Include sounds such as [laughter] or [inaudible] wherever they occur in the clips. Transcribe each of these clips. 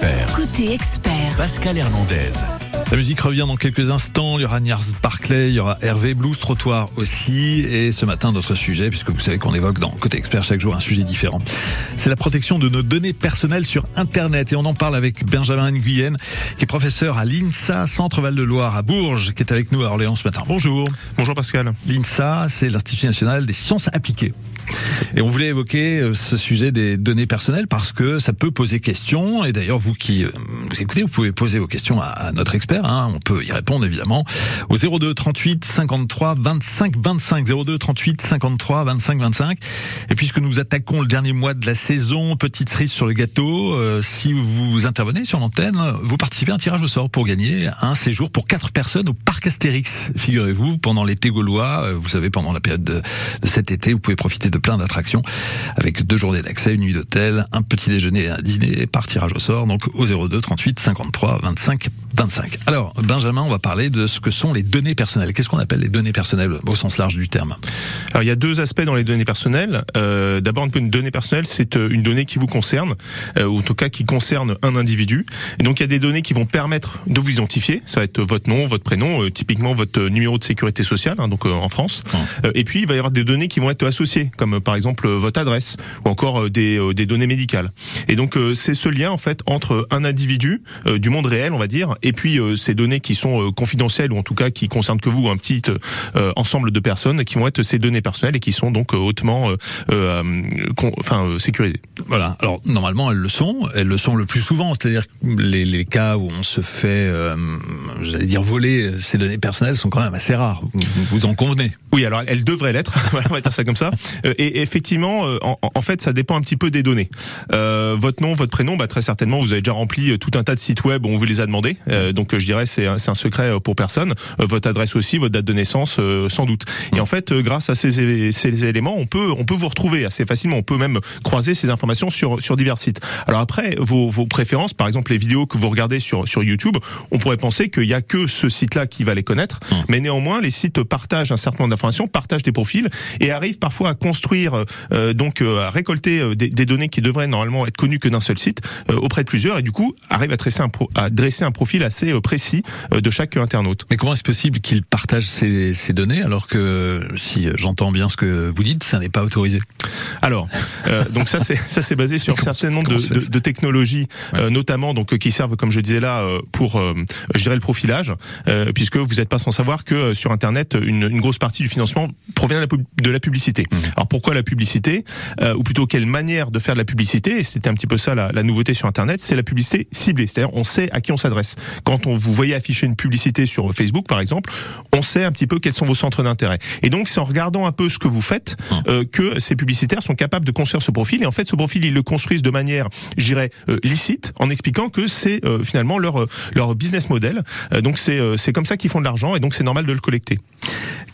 expert. Côté expert. Pascal Hernandez. La musique revient dans quelques instants. Il y aura Niars Barclay, il y aura Hervé Blues Trottoir aussi. Et ce matin, notre sujet, puisque vous savez qu'on évoque dans Côté Expert chaque jour un sujet différent. C'est la protection de nos données personnelles sur Internet. Et on en parle avec Benjamin Nguyen, qui est professeur à l'INSA, Centre Val-de-Loire à Bourges, qui est avec nous à Orléans ce matin. Bonjour. Bonjour Pascal. L'INSA, c'est l'Institut national des sciences appliquées. Et on voulait évoquer euh, ce sujet des données personnelles parce que ça peut poser question. Et d'ailleurs, vous qui euh, vous écoutez, vous pouvez poser vos questions à notre expert. Hein. On peut y répondre évidemment au 02 38 53 25 25 02 38 53 25 25. Et puisque nous attaquons le dernier mois de la saison, petite cerise sur le gâteau, euh, si vous intervenez sur l'antenne, vous participez à un tirage au sort pour gagner un séjour pour quatre personnes au parc Astérix. Figurez-vous, pendant l'été gaulois, vous savez, pendant la période de, de cet été, vous pouvez profiter de plein d'attractions avec deux journées d'accès, une nuit d'hôtel, un petit déjeuner et un dîner par tirage au sort, donc au 02 38 53 25 25. Alors, Benjamin, on va parler de ce que sont les données personnelles. Qu'est-ce qu'on appelle les données personnelles au sens large du terme Alors, il y a deux aspects dans les données personnelles. Euh, D'abord, une donnée personnelle, c'est euh, une donnée qui vous concerne, euh, ou en tout cas qui concerne un individu. Et donc, il y a des données qui vont permettre de vous identifier. Ça va être votre nom, votre prénom, euh, typiquement votre numéro de sécurité sociale, hein, donc en France. et puis, il va y avoir des données qui vont être associées, comme par exemple euh, votre adresse ou encore euh, des, euh, des données médicales. Et donc c'est ce lien en fait entre un individu du monde réel, on va dire, et puis ces données qui sont confidentielles ou en tout cas qui concernent que vous, un petit ensemble de personnes qui vont être ces données personnelles et qui sont donc hautement enfin sécurisées. Voilà. Alors normalement elles le sont, elles le sont le plus souvent, c'est-à-dire les, les cas où on se fait, j'allais dire voler ces données personnelles sont quand même assez rares. Vous, vous en convenez Oui, alors elles devraient l'être. [laughs] on va dire ça comme ça. Et effectivement, euh, en, en, fait, ça dépend un petit peu des données. Euh, votre nom, votre prénom, bah, très certainement, vous avez déjà rempli euh, tout un tas de sites web où on vous les a demandé. Euh, donc, je dirais, c'est un, secret pour personne. votre adresse aussi, votre date de naissance, sans doute. Et en fait, grâce à ces, ces éléments, on peut, on peut vous retrouver assez facilement. On peut même croiser ces informations sur, sur divers sites. Alors après, vos, vos préférences, par exemple, les vidéos que vous regardez sur, sur YouTube, on pourrait penser qu'il y a que ce site-là qui va les connaître. Mais néanmoins, les sites partagent un certain nombre d'informations, partagent des profils et arrivent parfois à construire euh, donc euh, à récolter euh, des, des, données qui devraient normalement être connues que d'un seul site auprès de plusieurs et du coup arrive à dresser un, pro, à dresser un profil assez précis de chaque internaute. Mais comment est-ce possible qu'il partage ces, ces, données alors que si j'entends bien ce que vous dites, ça n'est pas autorisé? Alors euh, donc ça c'est ça c'est basé sur un certain nombre de, de, de, technologies ouais. euh, notamment donc qui servent comme je disais là pour je dirais le profilage puisque vous n'êtes pas sans savoir que sur internet une, une, grosse partie du financement provient de la, de la publicité. Mmh. Alors pourquoi la publicité, euh, ou plutôt quelle manière de faire de la publicité, et c'était un petit peu ça la, la nouveauté sur Internet, c'est la publicité ciblée, c'est-à-dire on sait à qui on s'adresse. Quand on vous voyez afficher une publicité sur Facebook par exemple, on sait un petit peu quels sont vos centres d'intérêt. Et donc c'est en regardant un peu ce que vous faites euh, que ces publicitaires sont capables de construire ce profil, et en fait ce profil ils le construisent de manière, j'irais, euh, licite, en expliquant que c'est euh, finalement leur, leur business model. Euh, donc c'est c'est comme ça qu'ils font de l'argent, et donc c'est normal de le collecter.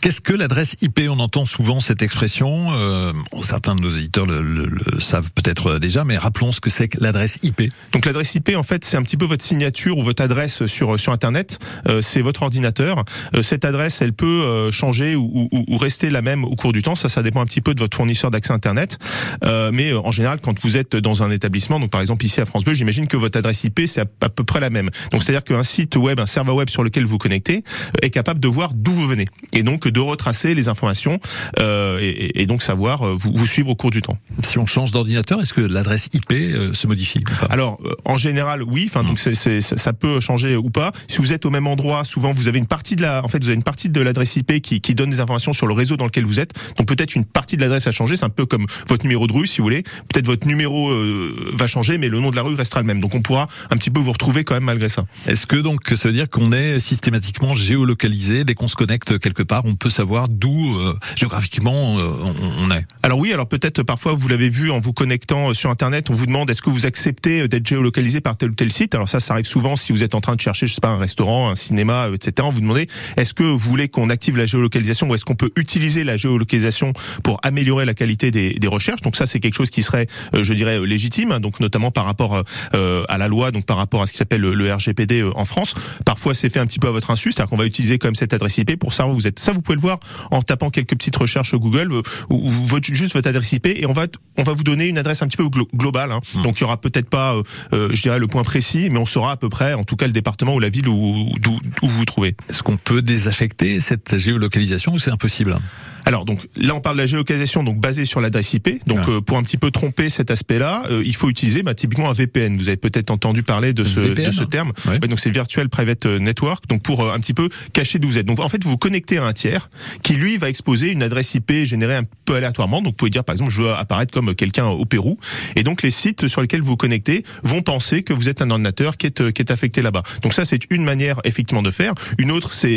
Qu'est-ce que l'adresse IP On entend souvent cette expression. Euh, certains de nos éditeurs le, le, le savent peut-être déjà, mais rappelons ce que c'est que l'adresse IP. Donc l'adresse IP, en fait, c'est un petit peu votre signature ou votre adresse sur sur Internet. Euh, c'est votre ordinateur. Euh, cette adresse, elle peut euh, changer ou, ou, ou, rester la même au cours du temps. Ça, ça dépend un petit peu de votre fournisseur d'accès Internet. Euh, mais en général, quand vous êtes dans un établissement, donc par exemple ici à France Bleu, j'imagine que votre adresse IP, c'est à, à, peu près la même. Donc c'est-à-dire qu'un site web, un serveur web sur lequel vous connectez, est capable de voir d'où vous venez et donc de retracer les informations euh, et, et, donc savoir euh, vous, vous, suivre au cours du temps. Si on change d'ordinateur, est-ce que l'adresse IP euh, se modifie Alors euh, en général oui, enfin donc c'est, c'est, ça peut changer ou pas. Si vous êtes au même endroit, souvent vous avez une partie de la, en fait vous avez une partie de l'adresse IP qui, qui donne des informations sur le réseau dans lequel vous êtes. Donc peut-être une partie de l'adresse a changé, c'est un peu comme votre numéro de rue si vous voulez. Peut-être votre numéro euh, va changer, mais le nom de la rue restera le même. Donc on pourra un petit peu vous retrouver quand même malgré ça. Est-ce que donc ça veut dire qu'on est systématiquement géolocalisé? Dès qu'on se connecte quelque part, on peut savoir d'où euh, géographiquement euh, on, on, est? Alors oui, alors peut-être parfois vous l'avez vu en vous connectant sur internet, on vous demande est-ce que vous acceptez d'être géolocalisé par tel ou tel site? Alors ça, ça arrive souvent si vous êtes en train de chercher, je sais pas, un restaurant, un cinéma, etc. Vous demandez est-ce que vous voulez qu'on active la géolocalisation ou est-ce qu'on peut utiliser la géolocalisation pour améliorer la qualité des, des recherches? Donc ça, c'est quelque chose qui serait, je dirais, légitime, hein, donc notamment par rapport à la loi, donc par rapport à ce qui s'appelle le, RGPD en France. Parfois, c'est fait un petit peu à votre insu, c'est-à-dire qu'on va utiliser comme cette adresse IP pour savoir où vous êtes. Ça, vous pouvez le voir en tapant quelques petites recherches Google ou, juste votre adresse IP et on va on va vous donner une adresse un petit peu globale. Hein. Hmm. Donc il y aura peut-être pas, euh, euh, je dirais, le point précis, mais on saura à peu près, en tout cas, le département ou la ville où, où, où vous vous trouvez. Est-ce qu'on peut désaffecter cette géolocalisation ou c'est impossible? Alors donc là on parle de la géolocalisation donc basée sur l'adresse IP. Donc euh, pour un petit peu tromper cet aspect-là, euh, il faut utiliser bah, typiquement un VPN. Vous avez peut-être entendu parler de ce, de ce terme. donc c'est Virtual Private Network. Donc pour un petit peu cacher d'où vous êtes. Donc en fait vous vous connectez à un tiers qui lui va exposer une adresse IP générée un peu aléatoirement. Donc vous pouvez dire par exemple je veux apparaître comme quelqu'un au Pérou. Et donc les sites sur lesquels vous vous connectez vont penser que vous êtes un ordinateur qui est qui est affecté là-bas. Donc ça c'est une manière effectivement de faire. Une autre c'est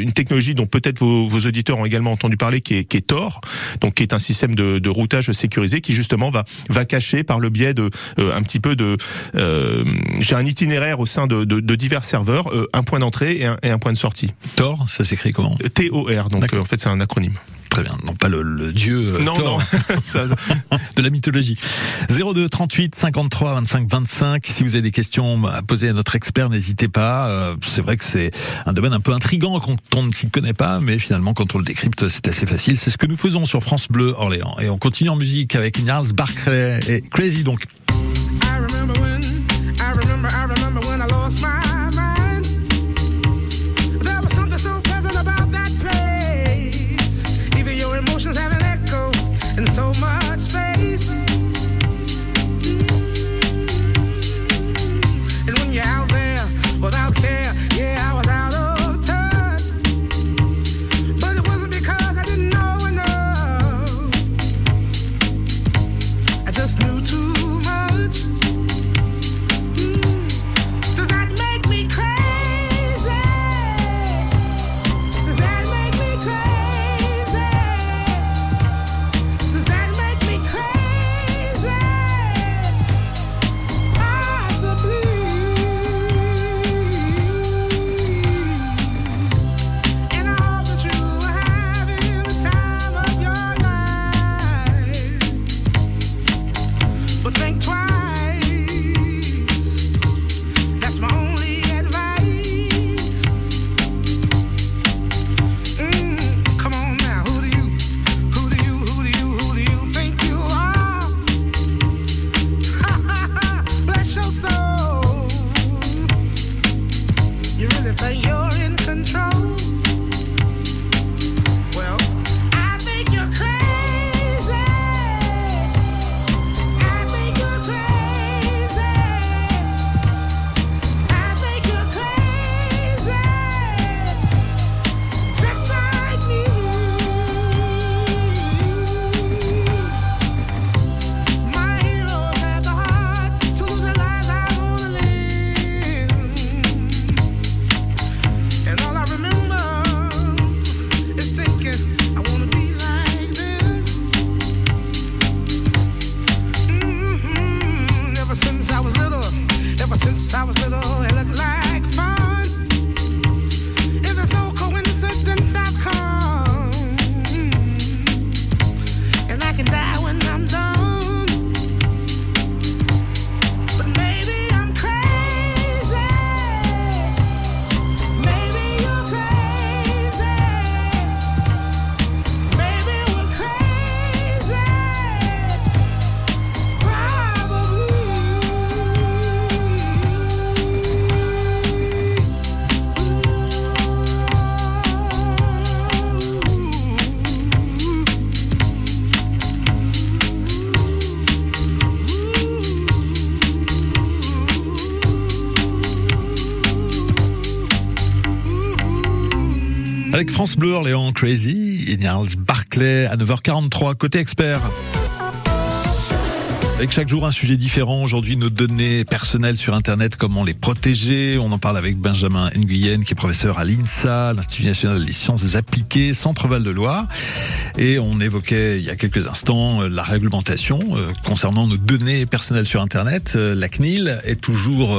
une technologie dont peut-être vos, vos auditeurs ont également entendu parler qui est, qui est Tor, donc qui est un système de, de, routage sécurisé qui justement va va cacher par le biais de euh, un petit peu de euh, j'ai un itinéraire au sein de, de, de divers serveurs, euh, un point d'entrée et un, et un point de sortie. Tor, ça s'écrit comment? T O R, donc en fait c'est un acronyme. Très bien, non pas le, le dieu non, Thor non. [laughs] de la mythologie. 02 38 53 25 25. Si vous avez des questions à poser à notre expert, n'hésitez pas. Euh, c'est vrai que c'est un domaine un peu intrigant quand on ne s'y connaît pas, mais finalement quand on le décrypte, c'est assez facile. C'est ce que nous faisons sur France Bleu Orléans. Et on continue en musique avec Charles Barclay et Crazy donc. I remember when, I remember, I Avec France Bleu, Orléans Crazy, et Barclay à 9h43, côté expert. Avec chaque jour un sujet différent. Aujourd'hui, nos données personnelles sur Internet, comment les protéger. On en parle avec Benjamin Nguyen, qui est professeur à l'INSA, l'Institut national des sciences appliquées, Centre-Val de Loire. Et on évoquait il y a quelques instants euh, la réglementation euh, concernant nos données personnelles sur Internet. Euh, la CNIL est toujours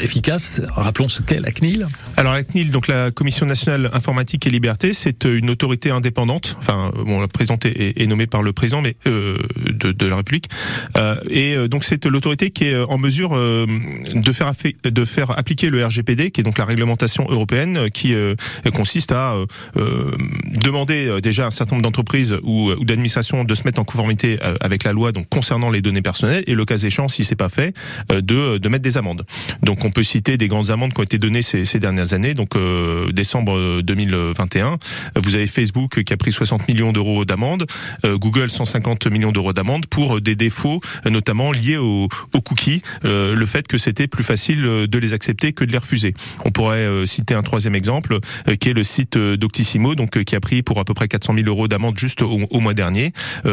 efficace. Rappelons ce qu'est la CNIL. Alors la CNIL, donc la Commission nationale informatique et liberté, c'est une autorité indépendante. Enfin, bon, la présidente est, nommée par le président, mais de, la République. Et euh, donc c'est l'autorité qui est euh, en mesure de faire de faire appliquer le RGPD, qui est donc la réglementation européenne, qui consiste à demander déjà à un certain nombre d'entreprises ou, ou d'administrations de se mettre en conformité avec la loi, donc concernant les données personnelles, et le cas échéant, si c'est pas fait, de, de mettre des amendes. Donc on peut citer des grandes amendes qui ont été données ces, ces dernières années. Donc décembre 2021, vous avez Facebook qui a pris 60 millions d'euros d'amende, Google 150 millions d'euros d'amende pour des défauts, notamment liés aux, cookies, euh, le fait que c'était plus facile euh, de les accepter que de les refuser. On pourrait euh, citer un troisième exemple, qui est le site Doctissimo, donc qui a pris pour à peu près 400 000 euros d'amende juste au, mois dernier,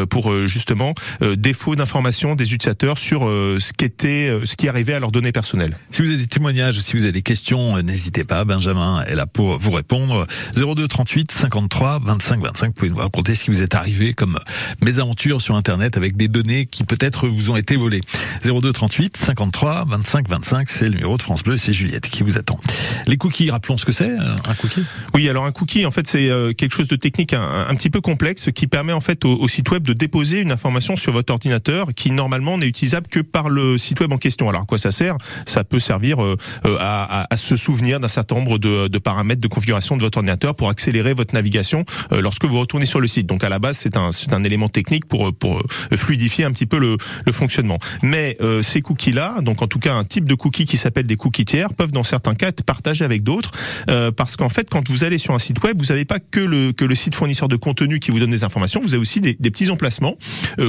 pour justement défaut d'information des utilisateurs sur ce qui était, ce qui arrivait à leurs données personnelles. Si vous avez des témoignages, si vous avez des questions, n'hésitez pas. Benjamin est là pour vous répondre. 02 38 53 25 25. Vous pouvez nous raconter ce qui vous est arrivé comme mésaventures sur Internet avec des données qui peut-être vous ont été volées. 02 38 53 25 25, c'est le numéro de France Bleu, c'est Juliette qui vous attend. Les cookies, rappelons ce que c'est, euh, un cookie? Oui, alors un cookie, en fait, c'est euh, quelque chose de technique un, petit peu complexe qui permet en fait au, site web de déposer une information sur votre ordinateur qui normalement n'est utilisable que par le site web en question. Alors à quoi ça sert? Ça peut servir euh, à, à, se souvenir d'un certain nombre de, de, paramètres de configuration de votre ordinateur pour accélérer votre navigation lorsque vous retournez sur le site. Donc à la base, c'est un, c'est un élément technique pour pour euh, fluidifier un petit peu le, le fonctionnement. Mais euh, ces cookies-là, donc en tout cas un type de cookies qui s'appelle des cookies tiers, peuvent dans certains cas être partagés avec d'autres, euh, parce qu'en fait, quand vous allez sur un site web, vous n'avez pas que le que le site fournisseur de contenu qui vous donne des informations, vous avez aussi des, des petits emplacements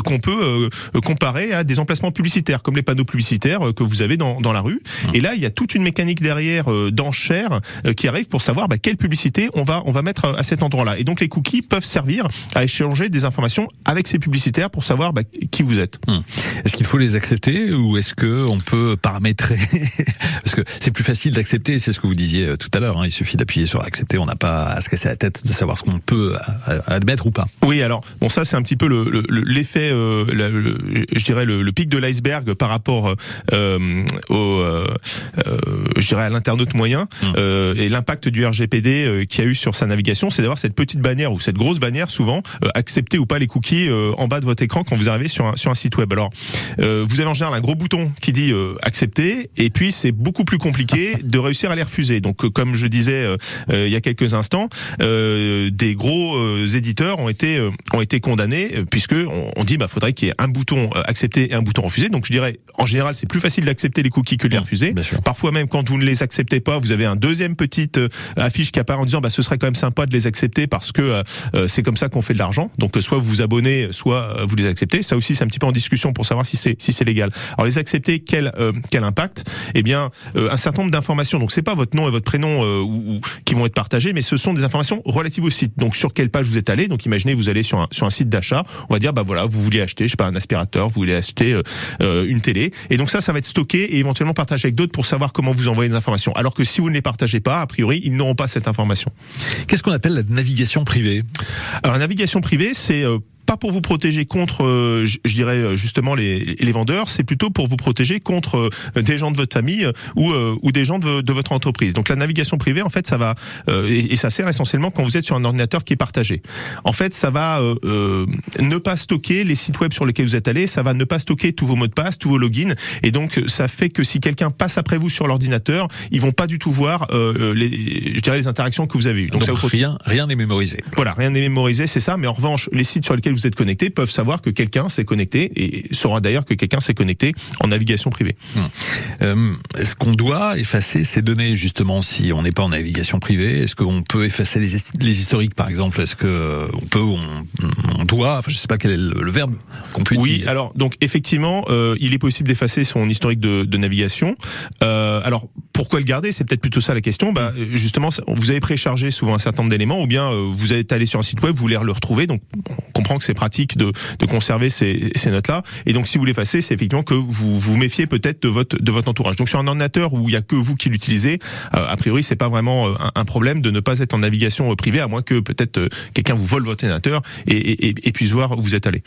qu'on peut comparer à des emplacements publicitaires, comme les panneaux publicitaires que vous avez dans, dans la rue. Et là, il y a toute une mécanique derrière d'enchères qui arrive pour savoir bah, quelle publicité on va on va mettre à cet endroit-là. Et donc les cookies peuvent servir à échanger des informations avec ces publicités pour savoir bah, qui vous êtes. Hmm. Est-ce qu'il faut les accepter ou est-ce que on peut paramétrer [laughs] Parce que c'est plus facile d'accepter, c'est ce que vous disiez euh, tout à l'heure. Hein. il suffit d'appuyer sur accepter, on n'a pas à se casser la tête de savoir ce qu'on peut euh, admettre ou pas. Oui, alors bon, ça c'est un petit peu l'effet, le, euh, je dirais le, pic de l'iceberg par rapport euh, au, je dirais à l'internaute moyen hmm. et l'impact du RGPD qui a eu sur sa navigation, c'est d'avoir cette petite bannière ou cette grosse bannière souvent accepter ou pas les cookies en bas de votre écran quand vous arrivez sur un, sur un site web. Alors, euh, vous avez en général un gros bouton qui dit euh, accepter, et puis c'est beaucoup plus compliqué de réussir à les refuser. Donc, euh, comme je disais il y a quelques instants, des gros éditeurs ont été ont été condamnés puisque on, dit bah faudrait qu'il y ait un bouton accepter et un bouton refuser. Donc, je dirais en général c'est plus facile d'accepter les cookies que de les refuser. Parfois même quand vous ne les acceptez pas, vous avez un deuxième petite affiche qui apparaît en disant bah ce serait quand même sympa de les accepter parce que c'est comme ça qu'on fait de l'argent. Donc soit vous vous abonnez, soit euh, vous les acceptez. Ça aussi, c'est un petit peu en discussion pour savoir si c'est si c'est légal. Alors les accepter, quel euh, quel impact? Eh bien, euh, un certain nombre d'informations. Donc c'est pas votre nom et votre prénom ou, qui vont être partagés, mais ce sont des informations relatives au site. Donc sur quelle page vous êtes allé? Donc imaginez vous allez sur un sur un site d'achat. On va dire bah voilà, vous voulez acheter, je sais pas, un aspirateur, vous voulez acheter une télé. Et donc ça, ça va être stocké et éventuellement partagé avec d'autres pour savoir comment vous envoyez des informations. Alors que si vous ne les partagez pas, a priori, ils n'auront pas cette information. Qu'est-ce qu'on appelle la navigation privée? Alors la navigation privée, c'est pas pour vous protéger contre, euh, je, dirais euh, justement les, les vendeurs, c'est plutôt pour vous protéger contre euh, des gens de votre famille ou, ou des gens de, de, votre entreprise. Donc la navigation privée, en fait, ça va et, et, ça sert essentiellement quand vous êtes sur un ordinateur qui est partagé. En fait, ça va ne pas stocker les sites web sur lesquels vous êtes allé, ça va ne pas stocker tous vos mots de passe, tous vos logins, et donc ça fait que si quelqu'un passe après vous sur l'ordinateur, ils vont pas du tout voir les, je dirais les interactions que vous avez eues. Donc, donc ça rien, rien n'est mémorisé. Voilà, rien n'est mémorisé, c'est ça. Mais en revanche, les sites sur lesquels vous êtes connecté peuvent savoir que quelqu'un s'est connecté et saura d'ailleurs que quelqu'un s'est connecté en navigation privée. Hum. Euh, est-ce qu'on doit effacer ces données justement si on n'est pas en navigation privée? Est-ce qu'on peut effacer les, les, historiques par exemple? Est-ce que on peut, on, on, doit? Enfin, je sais pas quel est le, verbe qu'on peut oui, alors donc effectivement, euh, il est possible d'effacer son historique de, de navigation. Euh, alors pourquoi le garder? C'est peut-être plutôt ça la question. Bah, justement, vous avez préchargé souvent un certain nombre d'éléments, ou bien vous êtes allé sur un site web, vous voulez le retrouver. Donc, on comprend que c'est pratique de, de conserver ces, ces notes-là. Et donc, si vous l'effacez, c'est effectivement que vous vous méfiez peut-être de votre de votre entourage. Donc, sur un ordinateur où il y a que vous qui l'utilisez, a priori, c'est pas vraiment un, un, problème de ne pas être en navigation privée, à moins que peut-être quelqu'un vous vole votre ordinateur et, et, et, puisse voir où vous êtes allé.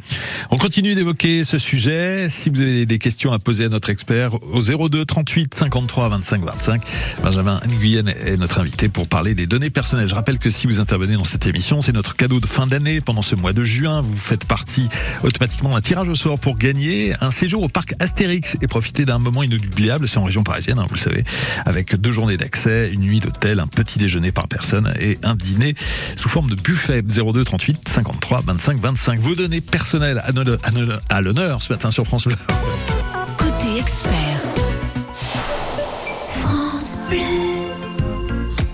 On continue d'évoquer ce sujet. Si vous avez des questions à poser à notre expert au 02 38 53 25 25, Benjamin Nguyen est notre invité pour parler des données personnelles. Je rappelle que si vous intervenez dans cette émission, c'est notre cadeau de fin d'année. Pendant ce mois de juin, vous faites partie automatiquement d'un tirage au sort pour gagner un séjour au parc Astérix et profiter d'un moment inoubliable. C'est en région parisienne, hein, vous le savez, avec deux journées d'accès, une nuit d'hôtel, un petit déjeuner par personne et un dîner sous forme de buffet 02 38 53 25 25. Vos données personnelles à l'honneur ce matin sur France Bleu. Côté expert. France Bleu.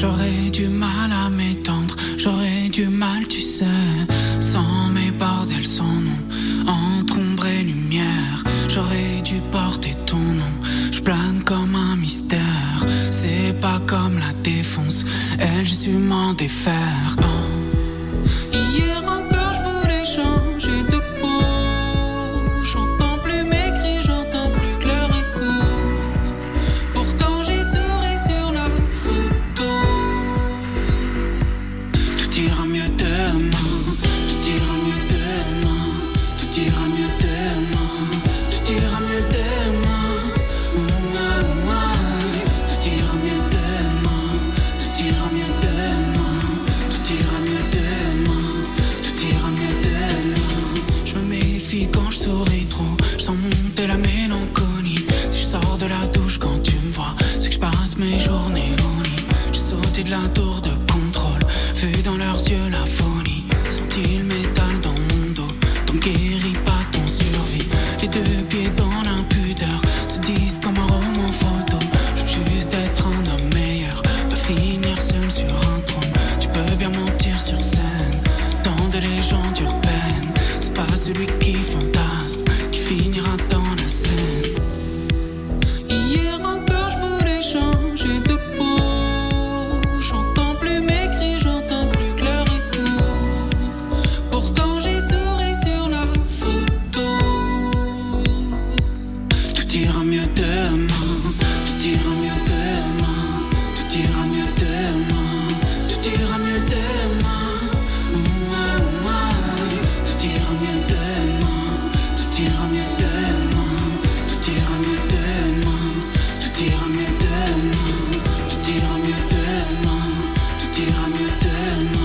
J'aurais du mal à m'étendre, j'aurais du mal, tu sais, sans mes bordels, sans nom, entre ombre et lumière. J'aurais dû porter ton nom, je plane comme un mystère. C'est pas comme la défonce, elle, je m'en défaire. Demain, tout ira mieux demain,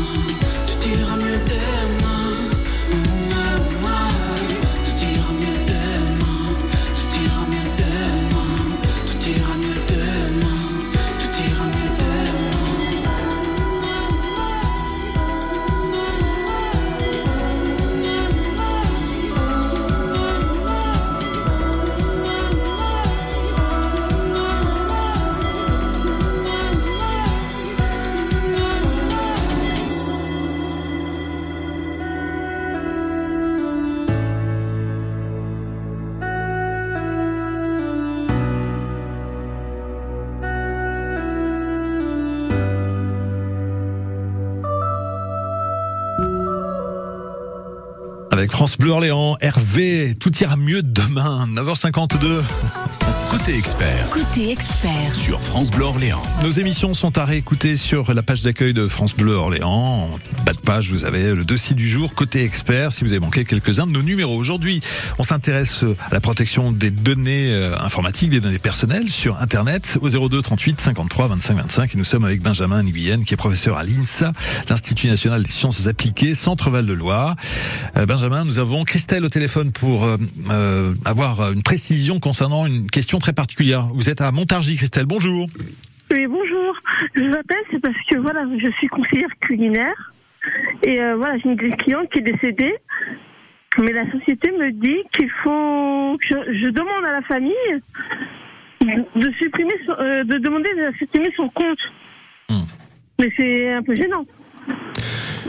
France Bleu Orléans, Hervé, tout ira mieux demain, 9h52. Côté expert Côté expert. sur France Bleu Orléans. Nos émissions sont à réécouter sur la page d'accueil de France Bleu Orléans. En bas de page, vous avez le dossier du jour côté expert si vous avez manqué quelques-uns de nos numéros. Aujourd'hui, on s'intéresse à la protection des données euh, informatiques, des données personnelles sur Internet au 02 38 53 25 25. Et nous sommes avec Benjamin Nguyen qui est professeur à l'INSA, l'Institut National des Sciences Appliquées, Centre Val de Loire. Euh, Benjamin, nous avons Christelle au téléphone pour euh, euh, avoir une précision concernant une question très particulière. Vous êtes à Montargis, Christelle. Bonjour. Oui, bonjour. Je vous appelle, c'est parce que voilà, je suis conseillère culinaire et euh, voilà, j'ai une cliente qui est décédée. Mais la société me dit qu'il faut. que Je, je demande à la famille de supprimer, son- euh, de demander de supprimer son compte. Hmm. Mais c'est un peu gênant.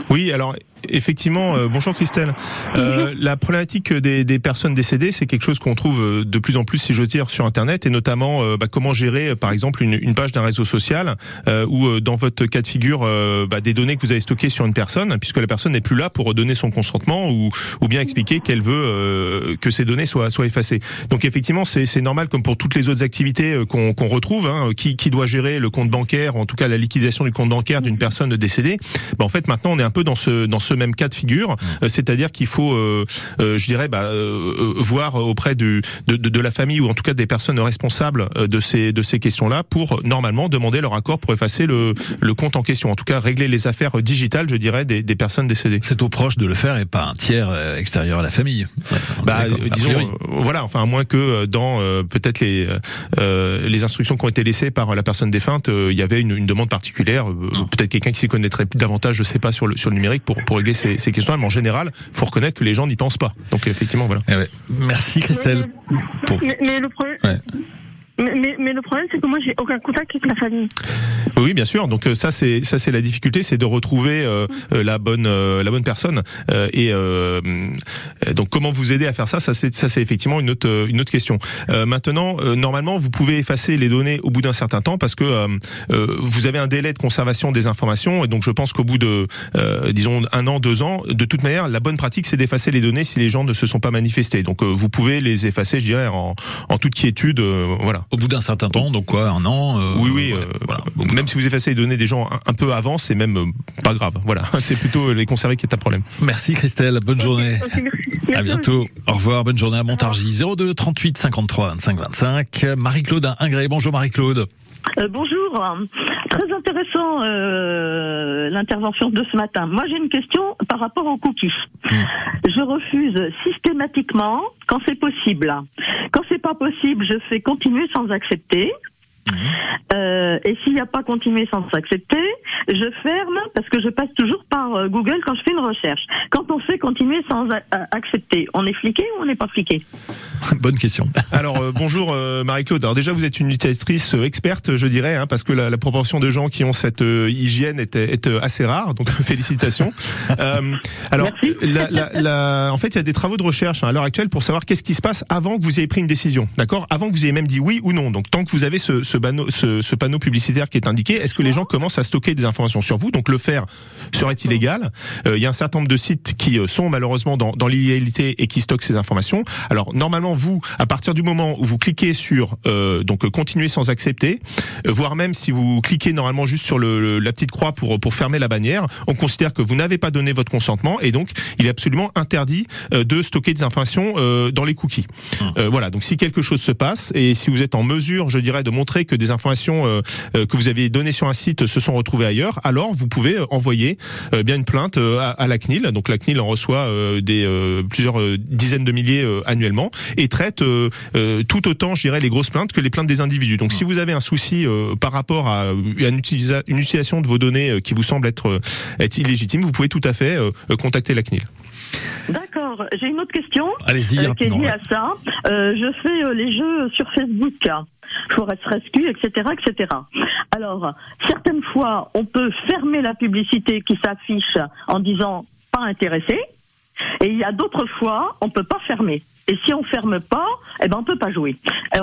Oui, alors effectivement, euh, bonjour Christelle. Euh, la problématique des, des personnes décédées, c'est quelque chose qu'on trouve euh, de plus en plus, si j'ose dire, sur Internet, et notamment euh, bah, comment gérer, euh, par exemple, une, une page d'un réseau social euh, ou dans votre cas de figure, euh, bah, des données que vous avez stockées sur une personne, puisque la personne n'est plus là pour donner son consentement ou, ou bien expliquer qu'elle veut euh, que ces données soient, soient effacées. Donc effectivement, c'est normal, comme pour toutes les autres activités qu'on qu'on retrouve, hein, qui, qui doit gérer le compte bancaire, en tout cas la liquidation du compte bancaire d'une personne décédée. Bah, en fait, maintenant, on est un peu dans ce dans ce même cas de figure, Euh, c'est-à-dire qu'il faut, euh, euh, je dirais, bah, euh, voir auprès du, de, de, de la famille ou en tout cas des personnes responsables de ces de ces questions-là pour normalement demander leur accord pour effacer le, le compte en question. En tout cas, régler les affaires digitales, je dirais, des, des personnes décédées. C'est aux proches de le faire et pas un tiers extérieur à la famille. Bah, disons, voilà, enfin, à moins que dans peut-être les les instructions qui ont été laissées par la personne défunte, il y avait une, une demande particulière, euh, peut-être quelqu'un qui s'y connaîtrait davantage, je sais pas, sur le sur le numérique pour pour régler ces, ces questions-là. Mais en général, faut reconnaître que les gens n'y pensent pas. Donc effectivement, voilà. Eh ouais. Merci Christelle. Pour- Mais, mais le problème. Ouais. Mais, mais, le problème, c'est que moi, j'ai aucun contact avec la famille. Oui, bien sûr. Donc euh, ça, c'est ça, c'est la difficulté, c'est de retrouver euh, euh, la bonne euh, la bonne personne. Euh, et euh, donc comment vous aider à faire ça? Ça, c'est ça, c'est effectivement une autre une autre question. Maintenant, normalement, vous pouvez effacer les données au bout d'un certain temps parce que vous avez un délai de conservation des informations. Et donc, je pense qu'au bout de disons un an, deux ans, de toute manière, la bonne pratique, c'est d'effacer les données si les gens ne se sont pas manifestés. Donc, vous pouvez les effacer, je dirais, en, en toute quiétude. voilà. Au bout d'un certain temps, donc quoi, un an euh, Oui, oui. ouais, euh, voilà. Même si vous effacez les données des gens un, un peu avant, c'est même euh, pas grave. Voilà, [laughs] c'est plutôt les conserver qui est un problème. Merci Christelle, bonne journée. À Merci bientôt. Au revoir, bonne journée à Montargis. 02 38 53 25 25. Marie-Claude à Ingré. Bonjour Marie-Claude. Euh, bonjour. Très intéressant euh, l'intervention de ce matin. Moi, j'ai une question par rapport aux cookies. Je refuse systématiquement quand c'est possible. Quand c'est pas possible, je fais continuer sans accepter. Euh, et s'il n'y a pas continué sans accepter, je ferme parce que je passe toujours par euh, Google quand je fais une recherche. Quand on fait continuer sans accepter, on est fliqué ou on n'est pas fliqué? [laughs] Bonne question. [laughs] Alors euh, bonjour euh, Marie-Claude. Alors déjà vous êtes une utilisatrice euh, experte, je dirais, hein, parce que la, la proportion de gens qui ont cette euh, hygiène est, est euh, assez rare. Donc [laughs] félicitations. Euh, alors la, la- la- en fait il y a des travaux de recherche hein, à l'heure actuelle pour savoir qu'est-ce qui se passe avant que vous ayez pris une décision, d'accord? Avant que vous ayez même dit oui ou non. Donc tant que vous avez ce, ce, panneau, ce, ce panneau publicitaire qui est indiqué, est-ce que les gens commencent à stocker des informations sur vous Donc le faire serait illégal. Euh, Il y a un certain nombre de sites qui euh, sont malheureusement dans, dans l'illégalité et qui stockent ces informations. Alors normalement vous, à partir du moment où vous cliquez sur euh, donc euh, continuer sans accepter, voire même si vous cliquez normalement juste sur le, le- la petite croix pour pour fermer la bannière, on considère que vous n'avez pas donné votre consentement et donc il est absolument interdit de stocker des informations dans les cookies. Euh, voilà, donc si quelque chose se passe et si vous êtes en mesure, je dirais, de montrer que des informations euh, euh, que vous avez données sur un site se sont retrouvées ailleurs, alors vous pouvez euh, envoyer bien une plainte à, la CNIL. Donc la CNIL en reçoit des plusieurs dizaines de milliers annuellement et traite tout autant, je dirais, les grosses plaintes que les plaintes des individus. Donc si vous avez un souci par rapport à une, utilisa- une utilisation de vos données qui vous semble être, illégitime, vous pouvez tout à fait contacter la CNIL. D'accord. J'ai une autre question Allez-y, euh, qui est liée ouais. à ça. Euh, je fais euh, les jeux sur Facebook, Forest Rescue, etc., etc. Alors, certaines fois, on peut fermer la publicité qui s'affiche en disant pas intéressé, et il y a d'autres fois, on peut pas fermer. Et si on ferme pas, eh ben on peut pas jouer.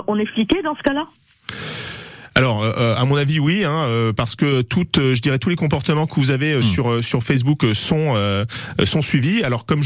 On est fliqué dans ce cas-là? Alors, euh, à mon avis, oui, hein, euh, parce que toutes, euh, je dirais, tous les comportements que vous avez euh, sur euh, sur Facebook euh, sont euh, sont suivis. Alors, comme